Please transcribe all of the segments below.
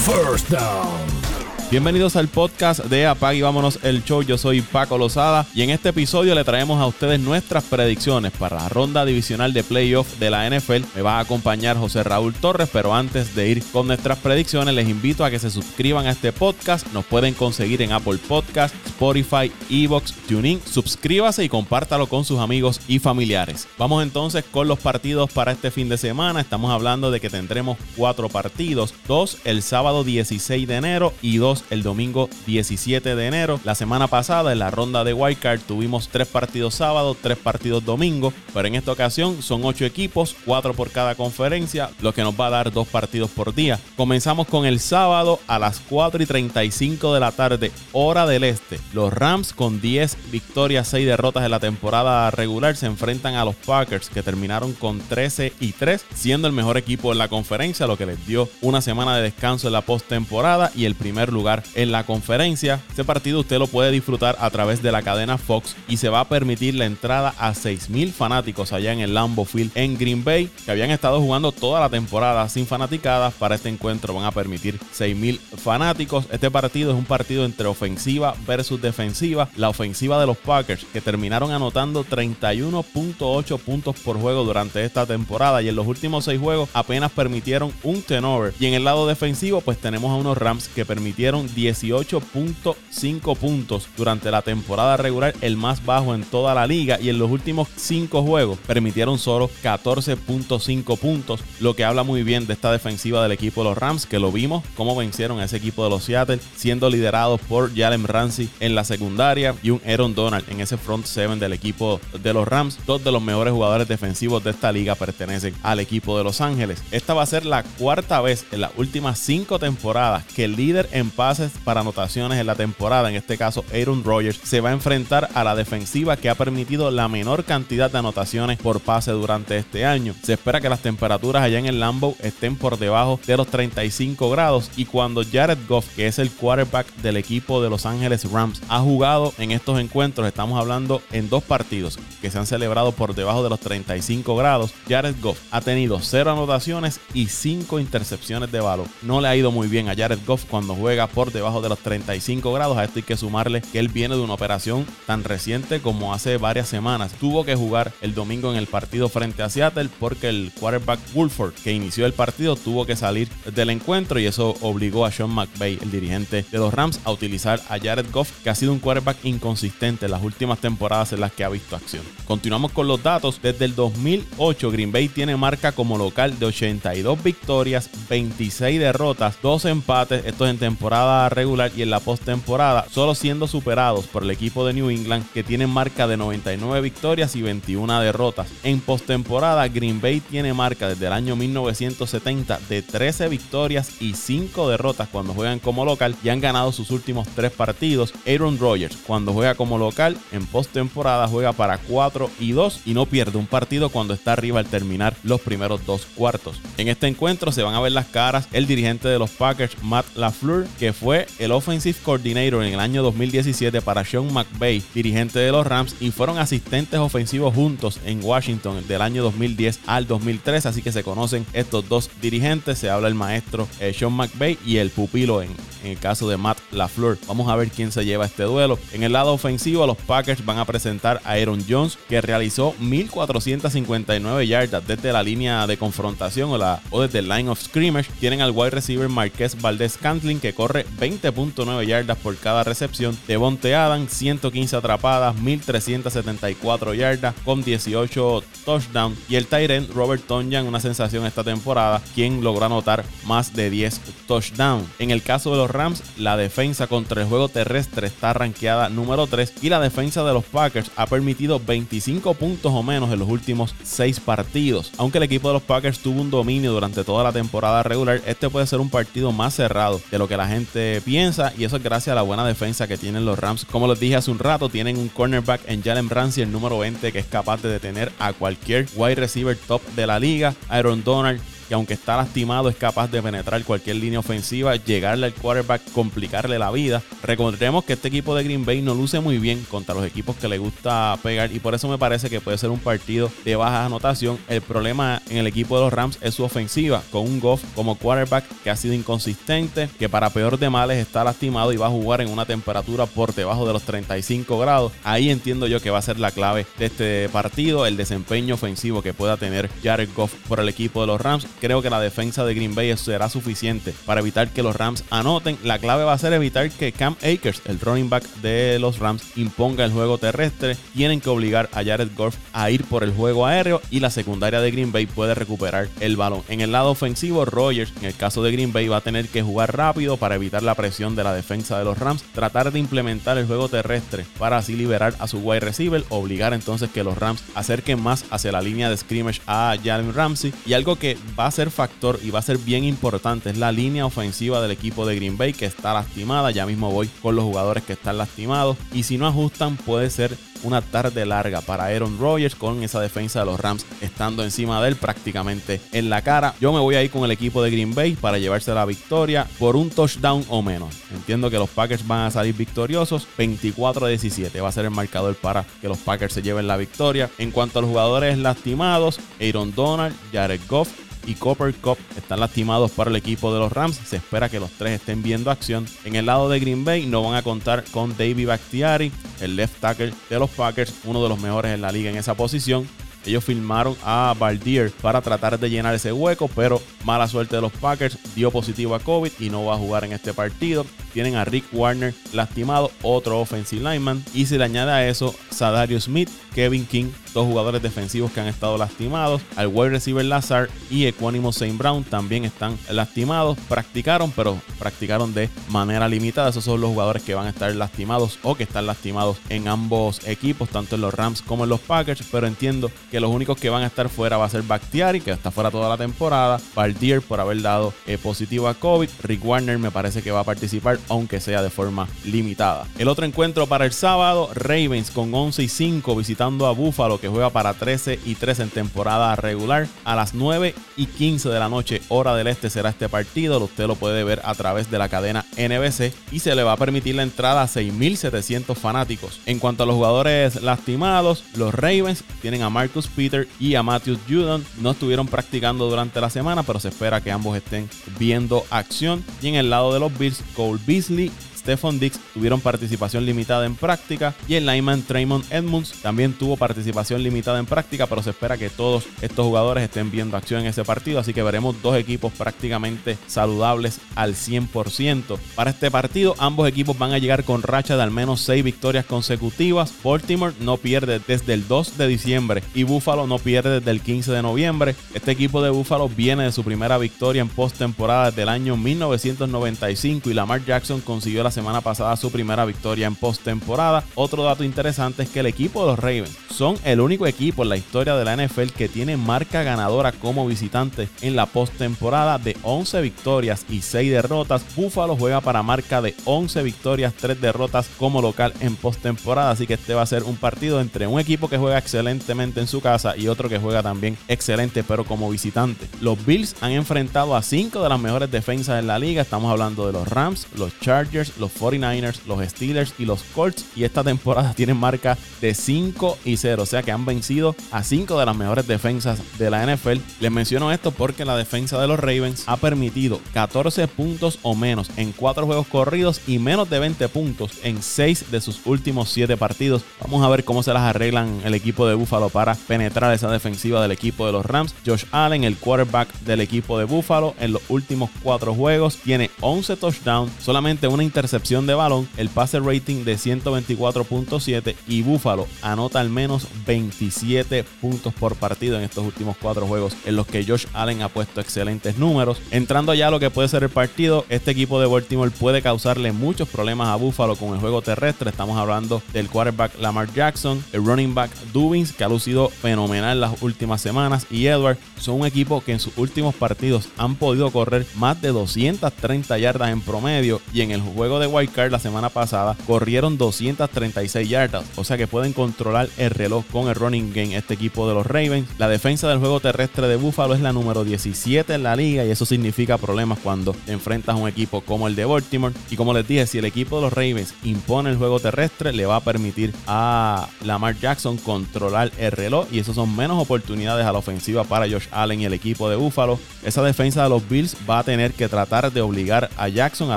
First Down. Bienvenidos al podcast de Apag y vámonos el show. Yo soy Paco Lozada y en este episodio le traemos a ustedes nuestras predicciones para la ronda divisional de playoff de la NFL. Me va a acompañar José Raúl Torres, pero antes de ir con nuestras predicciones, les invito a que se suscriban a este podcast. Nos pueden conseguir en Apple Podcast, Spotify, Evox, TuneIn. Suscríbase y compártalo con sus amigos y familiares. Vamos entonces con los partidos para este fin de semana. Estamos hablando de que tendremos cuatro partidos: dos el sábado 16 de enero y dos el domingo 17 de enero. La semana pasada en la ronda de Wildcard tuvimos tres partidos sábado, tres partidos domingo, pero en esta ocasión son ocho equipos, cuatro por cada conferencia, lo que nos va a dar dos partidos por día. Comenzamos con el sábado a las 4 y 35 de la tarde, hora del este. Los Rams con 10 victorias, 6 derrotas en la temporada regular se enfrentan a los Packers que terminaron con 13 y 3, siendo el mejor equipo en la conferencia, lo que les dio una semana de descanso en la postemporada y el primer lugar en la conferencia. Este partido usted lo puede disfrutar a través de la cadena Fox y se va a permitir la entrada a 6.000 fanáticos allá en el Lambeau Field en Green Bay, que habían estado jugando toda la temporada sin fanaticadas. Para este encuentro van a permitir 6.000 fanáticos. Este partido es un partido entre ofensiva versus defensiva. La ofensiva de los Packers, que terminaron anotando 31.8 puntos por juego durante esta temporada y en los últimos 6 juegos apenas permitieron un turnover. Y en el lado defensivo, pues tenemos a unos Rams que permitieron 18.5 puntos durante la temporada regular, el más bajo en toda la liga. Y en los últimos 5 juegos permitieron solo 14.5 puntos, lo que habla muy bien de esta defensiva del equipo de los Rams, que lo vimos cómo vencieron a ese equipo de los Seattle, siendo liderados por Jalen Ramsey en la secundaria y un Aaron Donald en ese front seven del equipo de los Rams. Dos de los mejores jugadores defensivos de esta liga pertenecen al equipo de Los Ángeles. Esta va a ser la cuarta vez en las últimas 5 temporadas que el líder en paz para anotaciones en la temporada, en este caso Aaron Rodgers, se va a enfrentar a la defensiva que ha permitido la menor cantidad de anotaciones por pase durante este año. Se espera que las temperaturas allá en el Lambeau estén por debajo de los 35 grados y cuando Jared Goff, que es el quarterback del equipo de Los Ángeles Rams, ha jugado en estos encuentros, estamos hablando en dos partidos que se han celebrado por debajo de los 35 grados, Jared Goff ha tenido cero anotaciones y cinco intercepciones de balón. No le ha ido muy bien a Jared Goff cuando juega por debajo de los 35 grados. A esto hay que sumarle que él viene de una operación tan reciente como hace varias semanas. Tuvo que jugar el domingo en el partido frente a Seattle porque el quarterback Wolford, que inició el partido, tuvo que salir del encuentro y eso obligó a Sean McVay, el dirigente de los Rams, a utilizar a Jared Goff, que ha sido un quarterback inconsistente en las últimas temporadas en las que ha visto acción. Continuamos con los datos. Desde el 2008, Green Bay tiene marca como local de 82 victorias, 26 derrotas, 2 empates. Esto es en temporada regular y en la postemporada, solo siendo superados por el equipo de New England que tiene marca de 99 victorias y 21 derrotas. En postemporada, Green Bay tiene marca desde el año 1970 de 13 victorias y 5 derrotas cuando juegan como local y han ganado sus últimos 3 partidos. Aaron Rodgers, cuando juega como local, en postemporada juega para 4 y 2 y no pierde un partido cuando está arriba al terminar los primeros dos cuartos. En este encuentro se van a ver las caras el dirigente de los Packers, Matt LaFleur, que fue el Offensive Coordinator en el año 2017 para Sean McVay, dirigente de los Rams, y fueron asistentes ofensivos juntos en Washington del año 2010 al 2013, así que se conocen estos dos dirigentes, se habla el maestro eh, Sean McVay y el pupilo en, el caso de Matt LaFleur. Vamos a ver quién se lleva este duelo. En el lado ofensivo, los Packers van a presentar a Aaron Jones, que realizó 1459 yardas desde la línea de confrontación o, desde el line of scrimmage. Tienen al wide receiver Marquez Valdez Cantling, que corre 20.9 yardas por cada recepción. Devonte Adams, 115 atrapadas, 1374 yardas con 18 touchdowns. Y el Tyrant Robert Tonyan, una sensación esta temporada, quien logró anotar más de 10 touchdowns. En el caso de los Rams, la defensa contra el juego terrestre está rankeada número 3 y la defensa de los Packers ha permitido 25 puntos o menos en los últimos 6 partidos. Aunque el equipo de los Packers tuvo un dominio durante toda la temporada regular, este puede ser un partido más cerrado de lo que la gente piensa y eso es gracias a la buena defensa que tienen los Rams. Como les dije hace un rato, tienen un cornerback en Jalen Ramsey, el número 20, que es capaz de detener a cualquier wide receiver top de la liga. Aaron Donald que aunque está lastimado es capaz de penetrar cualquier línea ofensiva, llegarle al quarterback, complicarle la vida. Recordemos que este equipo de Green Bay no luce muy bien contra los equipos que le gusta pegar y por eso me parece que puede ser un partido de baja anotación. El problema en el equipo de los Rams es su ofensiva, con un Goff como quarterback que ha sido inconsistente, que para peor de males está lastimado y va a jugar en una temperatura por debajo de los 35 grados. Ahí entiendo yo que va a ser la clave de este partido, el desempeño ofensivo que pueda tener Jared Goff por el equipo de los Rams. Creo que la defensa de Green Bay será suficiente para evitar que los Rams anoten. La clave va a ser evitar que Cam Akers, el running back de los Rams, imponga el juego terrestre. Tienen que obligar a Jared Goff a ir por el juego aéreo y la secundaria de Green Bay puede recuperar el balón. En el lado ofensivo, Rogers, en el caso de Green Bay, va a tener que jugar rápido para evitar la presión de la defensa de los Rams, tratar de implementar el juego terrestre para así liberar a su wide receiver, obligar entonces que los Rams acerquen más hacia la línea de scrimmage a Jalen Ramsey. Y algo que va ser factor y va a ser bien importante es la línea ofensiva del equipo de Green Bay que está lastimada. Ya mismo voy con los jugadores que están lastimados. Y si no ajustan, puede ser una tarde larga para Aaron Rodgers con esa defensa de los Rams estando encima de él prácticamente en la cara. Yo me voy a ir con el equipo de Green Bay para llevarse la victoria por un touchdown o menos. Entiendo que los Packers van a salir victoriosos. 24 a 17 va a ser el marcador para que los Packers se lleven la victoria. En cuanto a los jugadores lastimados, Aaron Donald, Jared Goff, y Copper Cup están lastimados para el equipo de los Rams. Se espera que los tres estén viendo acción. En el lado de Green Bay no van a contar con David Bakhtiari, el left tackle de los Packers, uno de los mejores en la liga en esa posición. Ellos filmaron a Baldier para tratar de llenar ese hueco, pero mala suerte de los Packers, dio positivo a COVID y no va a jugar en este partido. Tienen a Rick Warner lastimado, otro offensive lineman. Y se le añade a eso Sadario Smith, Kevin King, dos jugadores defensivos que han estado lastimados. Al wide receiver Lazar y Equanimo Saint Brown también están lastimados. Practicaron, pero practicaron de manera limitada. Esos son los jugadores que van a estar lastimados o que están lastimados en ambos equipos, tanto en los Rams como en los Packers. Pero entiendo que los únicos que van a estar fuera va a ser Bakhtiari, que está fuera toda la temporada. Baldier por haber dado eh, positivo a COVID. Rick Warner me parece que va a participar, aunque sea de forma limitada. El otro encuentro para el sábado, Ravens con 11 y 5 visitando a Buffalo que juega para 13 y 3 en temporada regular. A las 9 y 15 de la noche, hora del este, será este partido. Usted lo puede ver a través de la cadena NBC y se le va a permitir la entrada a 6.700 fanáticos. En cuanto a los jugadores lastimados, los Ravens tienen a Marcus Peter y a Matthew Judon. No estuvieron practicando durante la semana, pero se espera que ambos estén viendo acción. Y en el lado de los Bills, Cole Beasley Stephon Dix tuvieron participación limitada en práctica y el lineman Traymond Edmonds también tuvo participación limitada en práctica, pero se espera que todos estos jugadores estén viendo acción en ese partido, así que veremos dos equipos prácticamente saludables al 100%. Para este partido, ambos equipos van a llegar con racha de al menos 6 victorias consecutivas. Baltimore no pierde desde el 2 de diciembre y Buffalo no pierde desde el 15 de noviembre. Este equipo de Buffalo viene de su primera victoria en postemporada del año 1995 y Lamar Jackson consiguió la semana pasada su primera victoria en postemporada. Otro dato interesante es que el equipo de los Ravens son el único equipo en la historia de la NFL que tiene marca ganadora como visitante en la postemporada de 11 victorias y 6 derrotas. Buffalo juega para marca de 11 victorias, 3 derrotas como local en postemporada. Así que este va a ser un partido entre un equipo que juega excelentemente en su casa y otro que juega también excelente, pero como visitante. Los Bills han enfrentado a 5 de las mejores defensas en la liga. Estamos hablando de los Rams, los Chargers, los 49ers, los Steelers y los Colts. Y esta temporada tienen marca de 5 y 0. O sea que han vencido a 5 de las mejores defensas de la NFL. Les menciono esto porque la defensa de los Ravens ha permitido 14 puntos o menos en 4 juegos corridos y menos de 20 puntos en 6 de sus últimos 7 partidos. Vamos a ver cómo se las arreglan el equipo de Buffalo para penetrar esa defensiva del equipo de los Rams. Josh Allen, el quarterback del equipo de Buffalo, en los últimos 4 juegos tiene 11 touchdowns, solamente una intercepción de balón, el pase rating de 124.7 y Buffalo anota al menos 27 puntos por partido en estos últimos cuatro juegos en los que Josh Allen ha puesto excelentes números. Entrando ya a lo que puede ser el partido, este equipo de Baltimore puede causarle muchos problemas a Buffalo con el juego terrestre. Estamos hablando del quarterback Lamar Jackson, el running back Dubins, que ha lucido fenomenal las últimas semanas, y Edward son un equipo que en sus últimos partidos han podido correr más de 230 yardas en promedio y en el juego de wild card la semana pasada corrieron 236 yardas, o sea que pueden controlar el reloj con el running game este equipo de los Ravens. La defensa del juego terrestre de Buffalo es la número 17 en la liga y eso significa problemas cuando enfrentas a un equipo como el de Baltimore. Y como les dije, si el equipo de los Ravens impone el juego terrestre, le va a permitir a Lamar Jackson controlar el reloj y eso son menos oportunidades a la ofensiva para Josh Allen y el equipo de Buffalo. Esa defensa de los Bills va a tener que tratar de obligar a Jackson a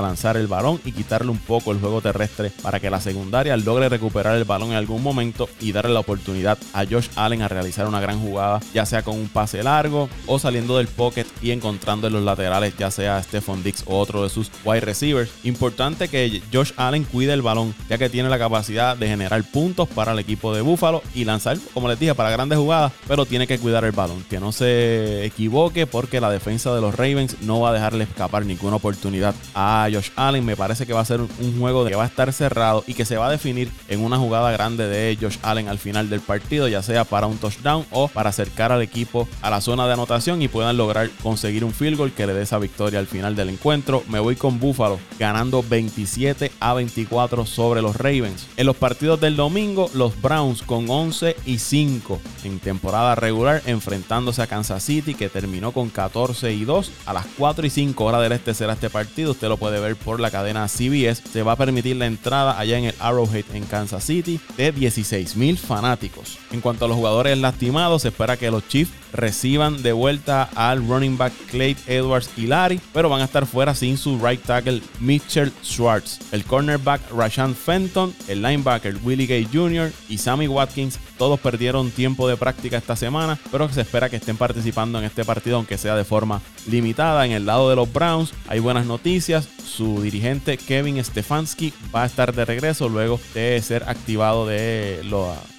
lanzar el balón y quitarle un poco el juego terrestre para que la secundaria logre recuperar el balón en algún momento y darle la oportunidad a Josh Allen a realizar una gran jugada, ya sea con un pase largo o saliendo del pocket y encontrando en los laterales, ya sea Stephon Dix o otro de sus wide receivers. Importante que Josh Allen cuide el balón, ya que tiene la capacidad de generar puntos para el equipo de Buffalo y lanzar, como les dije, para grandes jugadas, pero tiene que cuidar el balón, que no se equivoque porque la defensa de los Ravens no va a dejarle escapar ninguna oportunidad a Josh Allen. Me parece que va ser un juego que va a estar cerrado y que se va a definir en una jugada grande de Josh Allen al final del partido, ya sea para un touchdown o para acercar al equipo a la zona de anotación y puedan lograr conseguir un field goal que le dé esa victoria al final del encuentro. Me voy con Buffalo ganando 27 a 24 sobre los Ravens. En los partidos del domingo, los Browns con 11 y 5 en temporada regular enfrentándose a Kansas City que terminó con 14 y 2 a las 4 y 5 horas del este será este partido. Usted lo puede ver por la cadena CBS. Se va a permitir la entrada allá en el Arrowhead en Kansas City de 16 mil fanáticos. En cuanto a los jugadores lastimados, se espera que los Chiefs reciban de vuelta al running back Clay Edwards y Larry, pero van a estar fuera sin su right tackle Mitchell Schwartz, el cornerback Rashan Fenton, el linebacker Willie Gay Jr. y Sammy Watkins. Todos perdieron tiempo de práctica esta semana, pero se espera que estén participando en este partido, aunque sea de forma limitada. En el lado de los Browns hay buenas noticias. Su dirigente Kevin Stefanski va a estar de regreso luego de ser activado de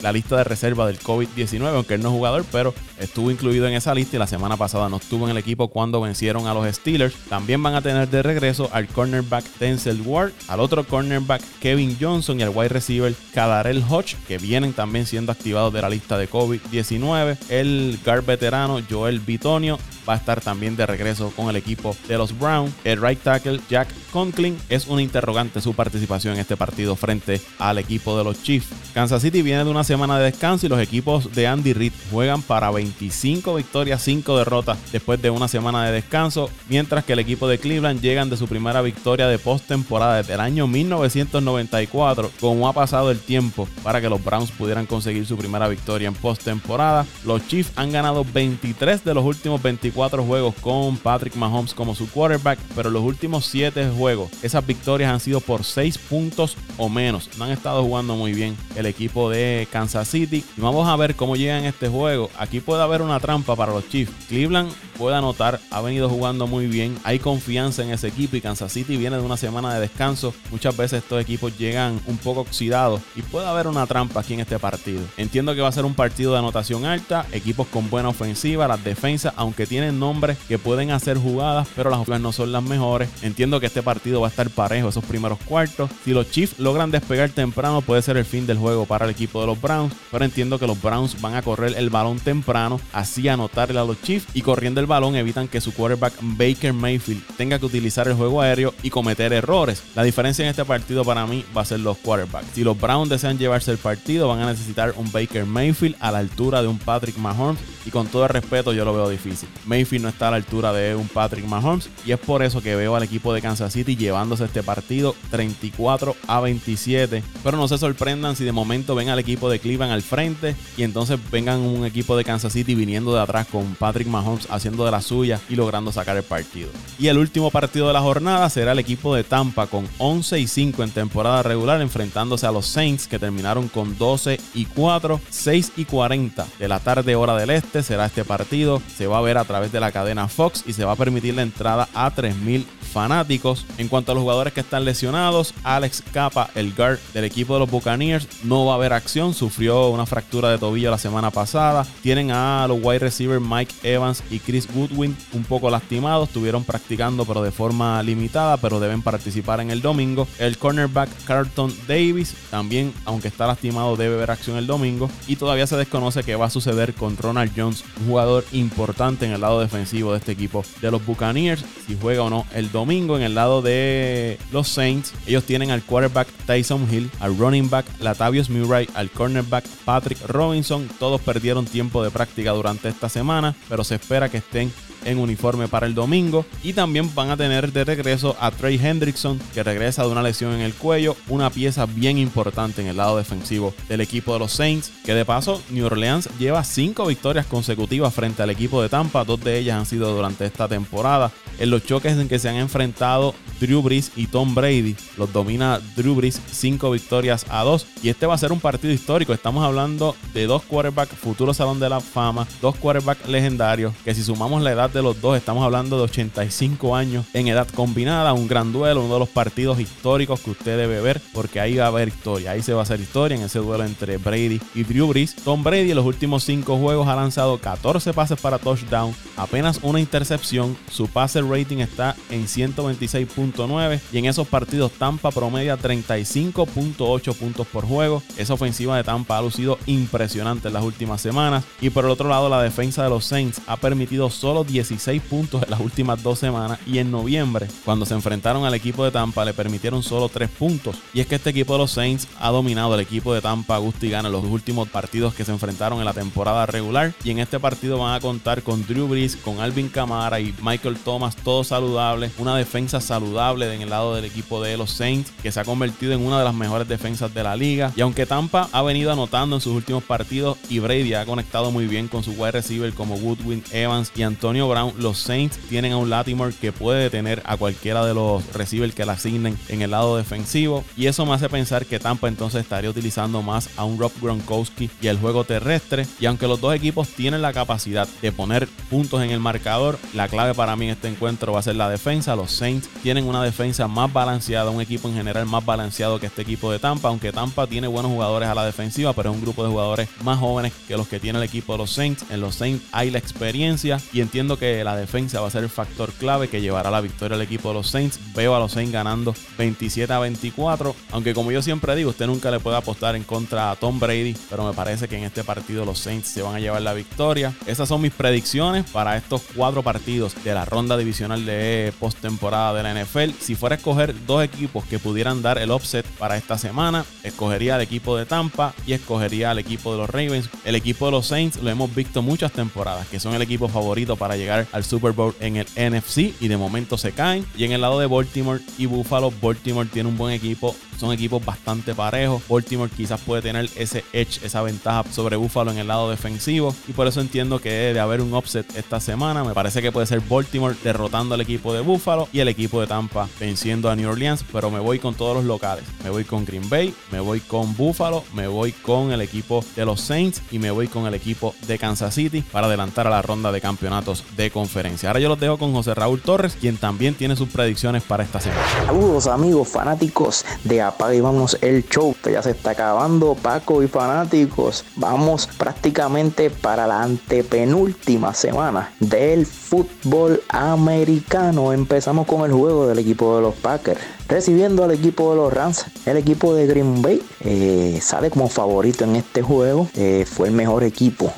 la lista de reserva del COVID-19, aunque él no es jugador, pero estuvo incluido incluido en esa lista y la semana pasada no estuvo en el equipo cuando vencieron a los Steelers. También van a tener de regreso al cornerback Denzel Ward, al otro cornerback Kevin Johnson y al wide receiver Kadarel Hodge, que vienen también siendo activados de la lista de COVID-19. El guard veterano Joel Bitonio va a estar también de regreso con el equipo de los Browns. El right tackle Jack Conklin es una interrogante su participación en este partido frente al equipo de los Chiefs. Kansas City viene de una semana de descanso y los equipos de Andy Reid juegan para 25 victorias, 5 derrotas después de una semana de descanso, mientras que el equipo de Cleveland llegan de su primera victoria de postemporada desde el año 1994, como ha pasado el tiempo para que los Browns pudieran conseguir su primera victoria en postemporada. Los Chiefs han ganado 23 de los últimos 24 cuatro juegos con Patrick Mahomes como su quarterback, pero los últimos siete juegos, esas victorias han sido por seis puntos o menos. No han estado jugando muy bien el equipo de Kansas City. Y vamos a ver cómo llegan este juego. Aquí puede haber una trampa para los Chiefs. Cleveland puede anotar, ha venido jugando muy bien. Hay confianza en ese equipo y Kansas City viene de una semana de descanso. Muchas veces estos equipos llegan un poco oxidados y puede haber una trampa aquí en este partido. Entiendo que va a ser un partido de anotación alta, equipos con buena ofensiva, las defensas, aunque tienen nombres que pueden hacer jugadas, pero las jugadas no son las mejores. Entiendo que este partido va a estar parejo esos primeros cuartos. Si los Chiefs logran despegar temprano, puede ser el fin del juego para el equipo de los Browns, pero entiendo que los Browns van a correr el balón temprano, así anotarle a los Chiefs y corriendo el balón evitan que su quarterback Baker Mayfield tenga que utilizar el juego aéreo y cometer errores. La diferencia en este partido para mí va a ser los quarterbacks. Si los Browns desean llevarse el partido, van a necesitar un Baker Mayfield a la altura de un Patrick Mahomes y con todo el respeto yo lo veo difícil. Mayfield no está a la altura de un Patrick Mahomes y es por eso que veo al equipo de Kansas City llevándose este partido 34 a 27. Pero no se sorprendan si de momento ven al equipo de Cleveland al frente y entonces vengan un equipo de Kansas City viniendo de atrás con Patrick Mahomes haciendo de la suya y logrando sacar el partido. Y el último partido de la jornada será el equipo de Tampa con 11 y 5 en temporada regular enfrentándose a los Saints que terminaron con 12 y 4, 6 y 40 de la tarde hora del este será este partido. Se va a ver a través de la cadena Fox y se va a permitir la entrada a 3.000 fanáticos. En cuanto a los jugadores que están lesionados, Alex Capa, el guard del equipo de los Buccaneers, no va a haber acción. Sufrió una fractura de tobillo la semana pasada. Tienen a los wide receivers Mike Evans y Chris Goodwin un poco lastimados. Estuvieron practicando pero de forma limitada, pero deben participar en el domingo. El cornerback Carlton Davis también, aunque está lastimado, debe ver acción el domingo. Y todavía se desconoce qué va a suceder con Ronald Jones un jugador importante en el lado defensivo de este equipo de los Buccaneers, si juega o no el domingo. En el lado de los Saints, ellos tienen al quarterback Tyson Hill, al running back Latavius Murray, al cornerback Patrick Robinson. Todos perdieron tiempo de práctica durante esta semana, pero se espera que thing. En uniforme para el domingo. Y también van a tener de regreso a Trey Hendrickson, que regresa de una lesión en el cuello, una pieza bien importante en el lado defensivo del equipo de los Saints. Que de paso, New Orleans lleva cinco victorias consecutivas frente al equipo de Tampa, dos de ellas han sido durante esta temporada. En los choques en que se han enfrentado Drew Brees y Tom Brady, los domina Drew Brees cinco victorias a dos. Y este va a ser un partido histórico. Estamos hablando de dos quarterbacks, futuro salón de la fama, dos quarterbacks legendarios, que si sumamos la edad de los dos, estamos hablando de 85 años en edad combinada, un gran duelo, uno de los partidos históricos que usted debe ver, porque ahí va a haber historia, ahí se va a hacer historia en ese duelo entre Brady y Drew Brees. Tom Brady en los últimos 5 juegos ha lanzado 14 pases para touchdown, apenas una intercepción, su pase rating está en 126.9 y en esos partidos Tampa promedia 35.8 puntos por juego. Esa ofensiva de Tampa ha lucido impresionante en las últimas semanas y por el otro lado la defensa de los Saints ha permitido solo 10 16 puntos en las últimas dos semanas y en noviembre, cuando se enfrentaron al equipo de Tampa, le permitieron solo 3 puntos. Y es que este equipo de los Saints ha dominado el equipo de Tampa Gusti Gana en los últimos partidos que se enfrentaron en la temporada regular. Y en este partido van a contar con Drew Brees, con Alvin Kamara y Michael Thomas, todos saludables. Una defensa saludable en el lado del equipo de los Saints, que se ha convertido en una de las mejores defensas de la liga. Y aunque Tampa ha venido anotando en sus últimos partidos y Brady ha conectado muy bien con su wide receiver como Woodwin Evans y Antonio los Saints tienen a un Latimore que puede detener a cualquiera de los receivers que le asignen en el lado defensivo. Y eso me hace pensar que Tampa entonces estaría utilizando más a un Rob Gronkowski y el juego terrestre. Y aunque los dos equipos tienen la capacidad de poner puntos en el marcador, la clave para mí en este encuentro va a ser la defensa. Los Saints tienen una defensa más balanceada, un equipo en general más balanceado que este equipo de Tampa. Aunque Tampa tiene buenos jugadores a la defensiva, pero es un grupo de jugadores más jóvenes que los que tiene el equipo de los Saints. En los Saints hay la experiencia y entiendo que la defensa va a ser el factor clave que llevará la victoria al equipo de los Saints. Veo a los Saints ganando 27 a 24. Aunque como yo siempre digo, usted nunca le puede apostar en contra a Tom Brady. Pero me parece que en este partido los Saints se van a llevar la victoria. Esas son mis predicciones para estos cuatro partidos de la ronda divisional de postemporada de la NFL. Si fuera a escoger dos equipos que pudieran dar el offset para esta semana, escogería al equipo de Tampa y escogería al equipo de los Ravens. El equipo de los Saints lo hemos visto muchas temporadas, que son el equipo favorito para llegar al Super Bowl en el NFC y de momento se caen. Y en el lado de Baltimore y Buffalo, Baltimore tiene un buen equipo, son equipos bastante parejos. Baltimore quizás puede tener ese edge, esa ventaja sobre Buffalo en el lado defensivo y por eso entiendo que debe haber un offset esta semana. Me parece que puede ser Baltimore derrotando al equipo de Buffalo y el equipo de Tampa venciendo a New Orleans, pero me voy con todos los locales. Me voy con Green Bay, me voy con Buffalo, me voy con el equipo de los Saints y me voy con el equipo de Kansas City para adelantar a la ronda de campeonatos de conferencia. Ahora yo los dejo con José Raúl Torres, quien también tiene sus predicciones para esta semana. Saludos amigos fanáticos de Apaga y Vamos el Show, que ya se está acabando, Paco y fanáticos. Vamos prácticamente para la antepenúltima semana del fútbol americano. Empezamos con el juego del equipo de los Packers. Recibiendo al equipo de los Rams, el equipo de Green Bay eh, sale como favorito en este juego. Eh, fue el mejor equipo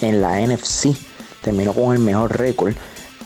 en la NFC terminó con el mejor récord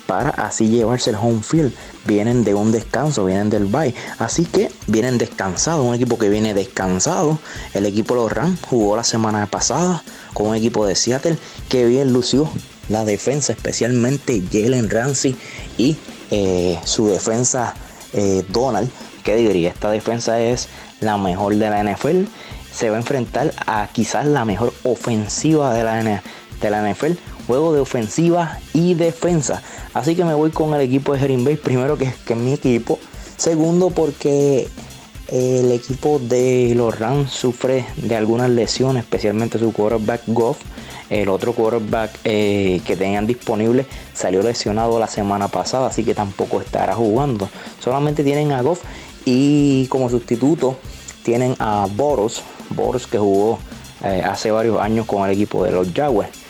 para así llevarse el home field. Vienen de un descanso, vienen del bye. Así que vienen descansados, un equipo que viene descansado. El equipo de los Rams jugó la semana pasada con un equipo de Seattle que bien lució la defensa, especialmente Jalen Ramsey y eh, su defensa eh, Donald. Que diría, esta defensa es la mejor de la NFL. Se va a enfrentar a quizás la mejor ofensiva de la, de la NFL juego de ofensiva y defensa. Así que me voy con el equipo de Green Bay, primero que, que mi equipo. Segundo porque el equipo de los Rams sufre de algunas lesiones, especialmente su quarterback Goff. El otro quarterback eh, que tenían disponible salió lesionado la semana pasada, así que tampoco estará jugando. Solamente tienen a Goff y como sustituto tienen a Boros, Boros que jugó eh, hace varios años con el equipo de los Jaguars.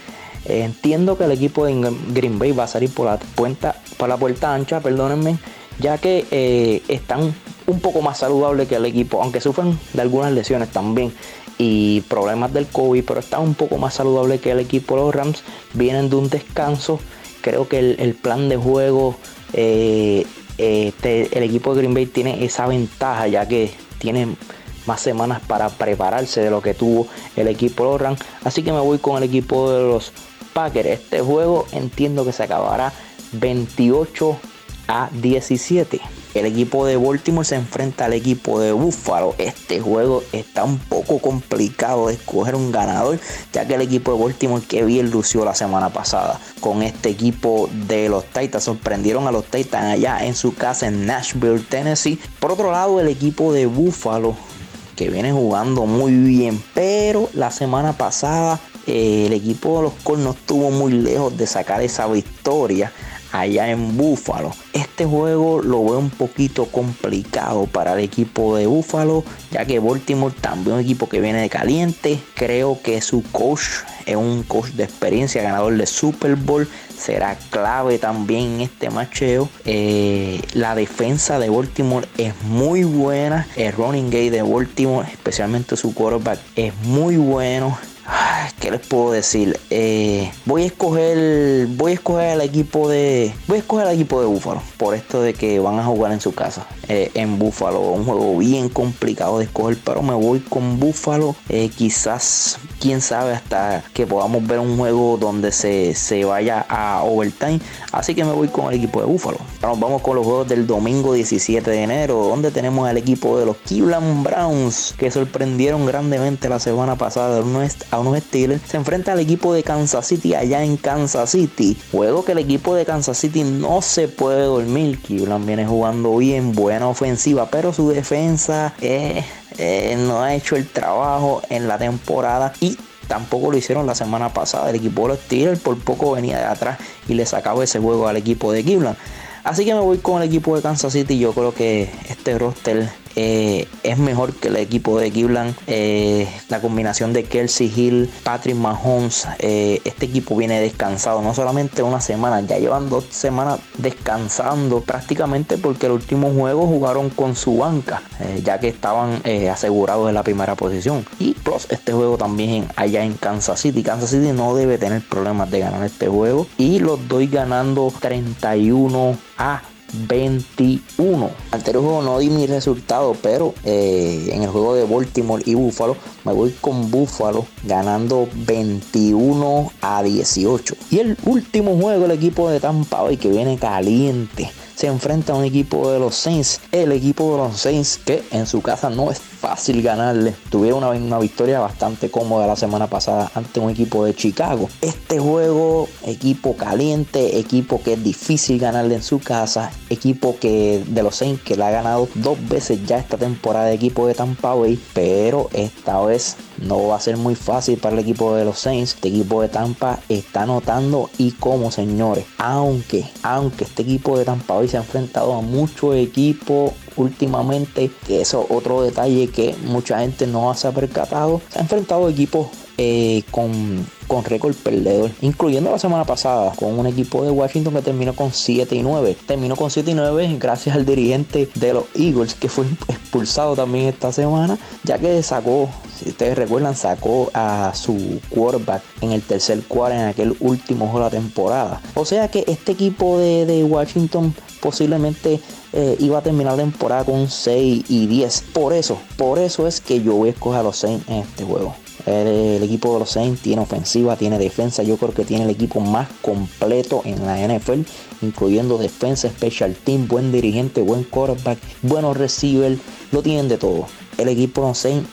Entiendo que el equipo de Green Bay va a salir por la puerta, por la puerta ancha, perdónenme, ya que eh, están un poco más saludables que el equipo, aunque sufren de algunas lesiones también. y problemas del COVID, pero está un poco más saludable que el equipo de los Rams. Vienen de un descanso. Creo que el, plan de juego, eh, este, el equipo de Green Bay tiene esa ventaja ya que tiene más semanas para prepararse de lo que tuvo el equipo de los Rams. Así que me voy con el equipo de los Packers. Este juego entiendo que se acabará 28 a 17. El equipo de Baltimore se enfrenta al equipo de Buffalo. Este juego está un poco complicado de escoger un ganador, ya que el equipo de Baltimore que bien lució la semana pasada con este equipo de los Titans. Sorprendieron a los Titans allá en su casa en Nashville, Tennessee. Por otro lado, el equipo de Buffalo que viene jugando muy bien, pero la semana pasada eh, el equipo de los Colts no estuvo muy lejos de sacar esa victoria allá en Búfalo. Este juego lo veo un poquito complicado para el equipo de Búfalo, ya que Baltimore también un equipo que viene de caliente. Creo que su coach es un coach de experiencia, ganador de Super Bowl. Será clave también en este macheo. Eh, la defensa de Baltimore es muy buena. El running game de Baltimore, especialmente su quarterback, es muy bueno. ¿Qué les puedo decir? Eh, voy a escoger. Voy a escoger al equipo de. Voy a escoger al equipo de Búfalo. Por esto de que van a jugar en su casa. Eh, en Búfalo. Un juego bien complicado de escoger. Pero me voy con Búfalo. Eh, quizás, quién sabe, hasta que podamos ver un juego donde se, se vaya a overtime. Así que me voy con el equipo de Búfalo. Nos vamos con los juegos del domingo 17 de enero. Donde tenemos al equipo de los Cleveland Browns. Que sorprendieron grandemente la semana pasada a unos Steelers, se enfrenta al equipo de Kansas City allá en Kansas City. Juego que el equipo de Kansas City no se puede dormir. Cleveland viene jugando bien, buena ofensiva, pero su defensa eh, eh, no ha hecho el trabajo en la temporada y tampoco lo hicieron la semana pasada. El equipo de los Steelers por poco venía de atrás y le sacaba ese juego al equipo de Cleveland. Así que me voy con el equipo de Kansas City. Yo creo que este roster eh, es mejor que el equipo de Cleveland. Eh, la combinación de Kelsey Hill, Patrick Mahomes, eh, este equipo viene descansado, no solamente una semana, ya llevan dos semanas descansando prácticamente porque el último juego jugaron con su banca, ya que estaban asegurados en la primera posición. Y plus este juego también allá en Kansas City. Kansas City no debe tener problemas de ganar este juego. Y los doy ganando 31 a 21. Anterior juego no di mi resultado, pero eh, en el juego de Baltimore y Buffalo me voy con Buffalo ganando 21 a 18. Y el último juego, el equipo de Tampa Bay que viene caliente se enfrenta a un equipo de los Saints. El equipo de los Saints que en su casa no es fácil ganarle. Tuvieron una, una victoria bastante cómoda la semana pasada ante un equipo de Chicago. Este juego, equipo caliente, equipo que es difícil ganarle en su casa, equipo que de los Saints que le ha ganado dos veces ya esta temporada de equipo de Tampa Bay, pero esta vez no va a ser muy fácil para el equipo de los Saints. Este equipo de Tampa está anotando y como señores, aunque aunque este equipo de Tampa Bay se ha enfrentado a muchos equipos últimamente, que eso es otro detalle que mucha gente no se ha percatado, se ha enfrentado a equipos eh, con, con récord perdedor, incluyendo la semana pasada con un equipo de Washington que terminó con 7 y 9. Terminó con 7 y 9 gracias al dirigente de los Eagles que fue expulsado también esta semana, ya que sacó, si ustedes recuerdan, sacó a su quarterback en el tercer cuarto en aquel último juego de la temporada. O sea que este equipo de, de Washington posiblemente eh, iba a terminar la temporada con 6 y 10. Por eso, por eso es que yo voy a escoger a los Saints en este juego. El, equipo de los Saints tiene ofensiva, tiene defensa. Yo creo que tiene el equipo más completo en la NFL, incluyendo defensa, special team, buen dirigente, buen quarterback, buenos receivers. Lo tienen de todo. El equipo de los Saints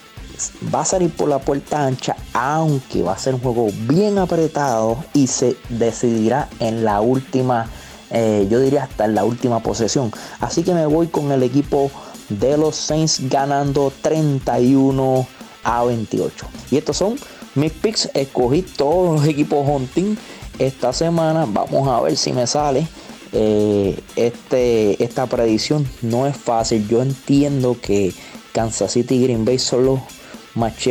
va a salir por la puerta ancha, aunque va a ser un juego bien apretado y se decidirá en la última eh, yo diría hasta en la última posesión. Así que me voy con el equipo de los Saints ganando 31 a 28. Y estos son mis picks. Escogí todos los equipos hunting esta semana. Vamos a ver si me sale. Eh, este, esta predicción no es fácil. Yo entiendo que Kansas City y Green Bay son los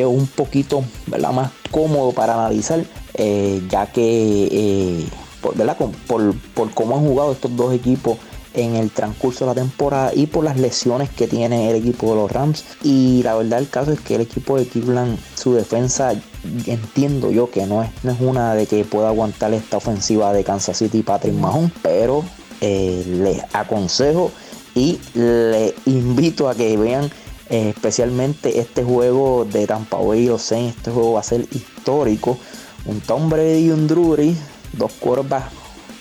un poquito más cómodo para analizar. Eh, ya que por, Por, cómo han jugado estos dos equipos en el transcurso de la temporada y por las lesiones que tiene el equipo de los Rams. Y la verdad el caso es que el equipo de Cleveland, su defensa, entiendo yo que no es, no es una de que pueda aguantar esta ofensiva de Kansas City y Patrick Mahomes, pero eh, les aconsejo y le invito a que vean eh, especialmente este juego de Tampa Bay los Saints. Este juego va a ser histórico. Un Tom Brady y un Drury, dos curvas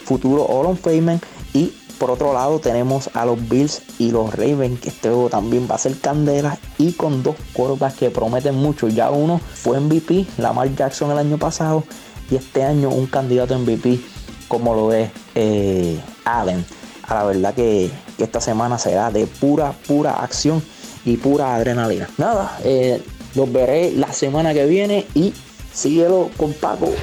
futuro All on y por otro lado tenemos a los Bills y los Ravens, que este juego también va a ser candela y con dos curvas que prometen mucho. Ya uno fue MVP, Lamar Jackson el año pasado, y este año un candidato MVP como lo es eh, Allen. A la verdad que, esta semana será de pura, pura acción y pura adrenalina. Nada, eh, los veré la semana que viene y síguelo con Paco.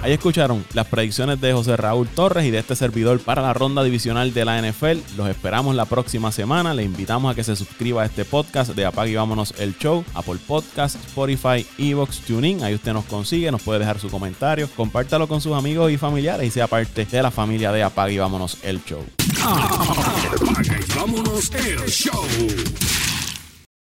Ahí escucharon las predicciones de José Raúl Torres y de este servidor para la ronda divisional de la NFL. Los esperamos la próxima semana. Le invitamos a que se suscriba a este podcast de Apague y Vámonos el Show, Apple Podcast, Spotify, Evox, TuneIn. Ahí usted nos consigue, nos puede dejar su comentario. Compártalo con sus amigos y familiares y sea parte de la familia de Apague y Vámonos el Show. Apague y Vámonos el Show.